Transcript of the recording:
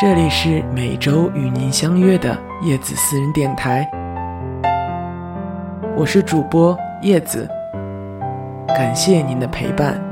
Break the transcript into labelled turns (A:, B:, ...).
A: 这里是每周与您相约的叶子私人电台，我是主播叶子，感谢您的陪伴。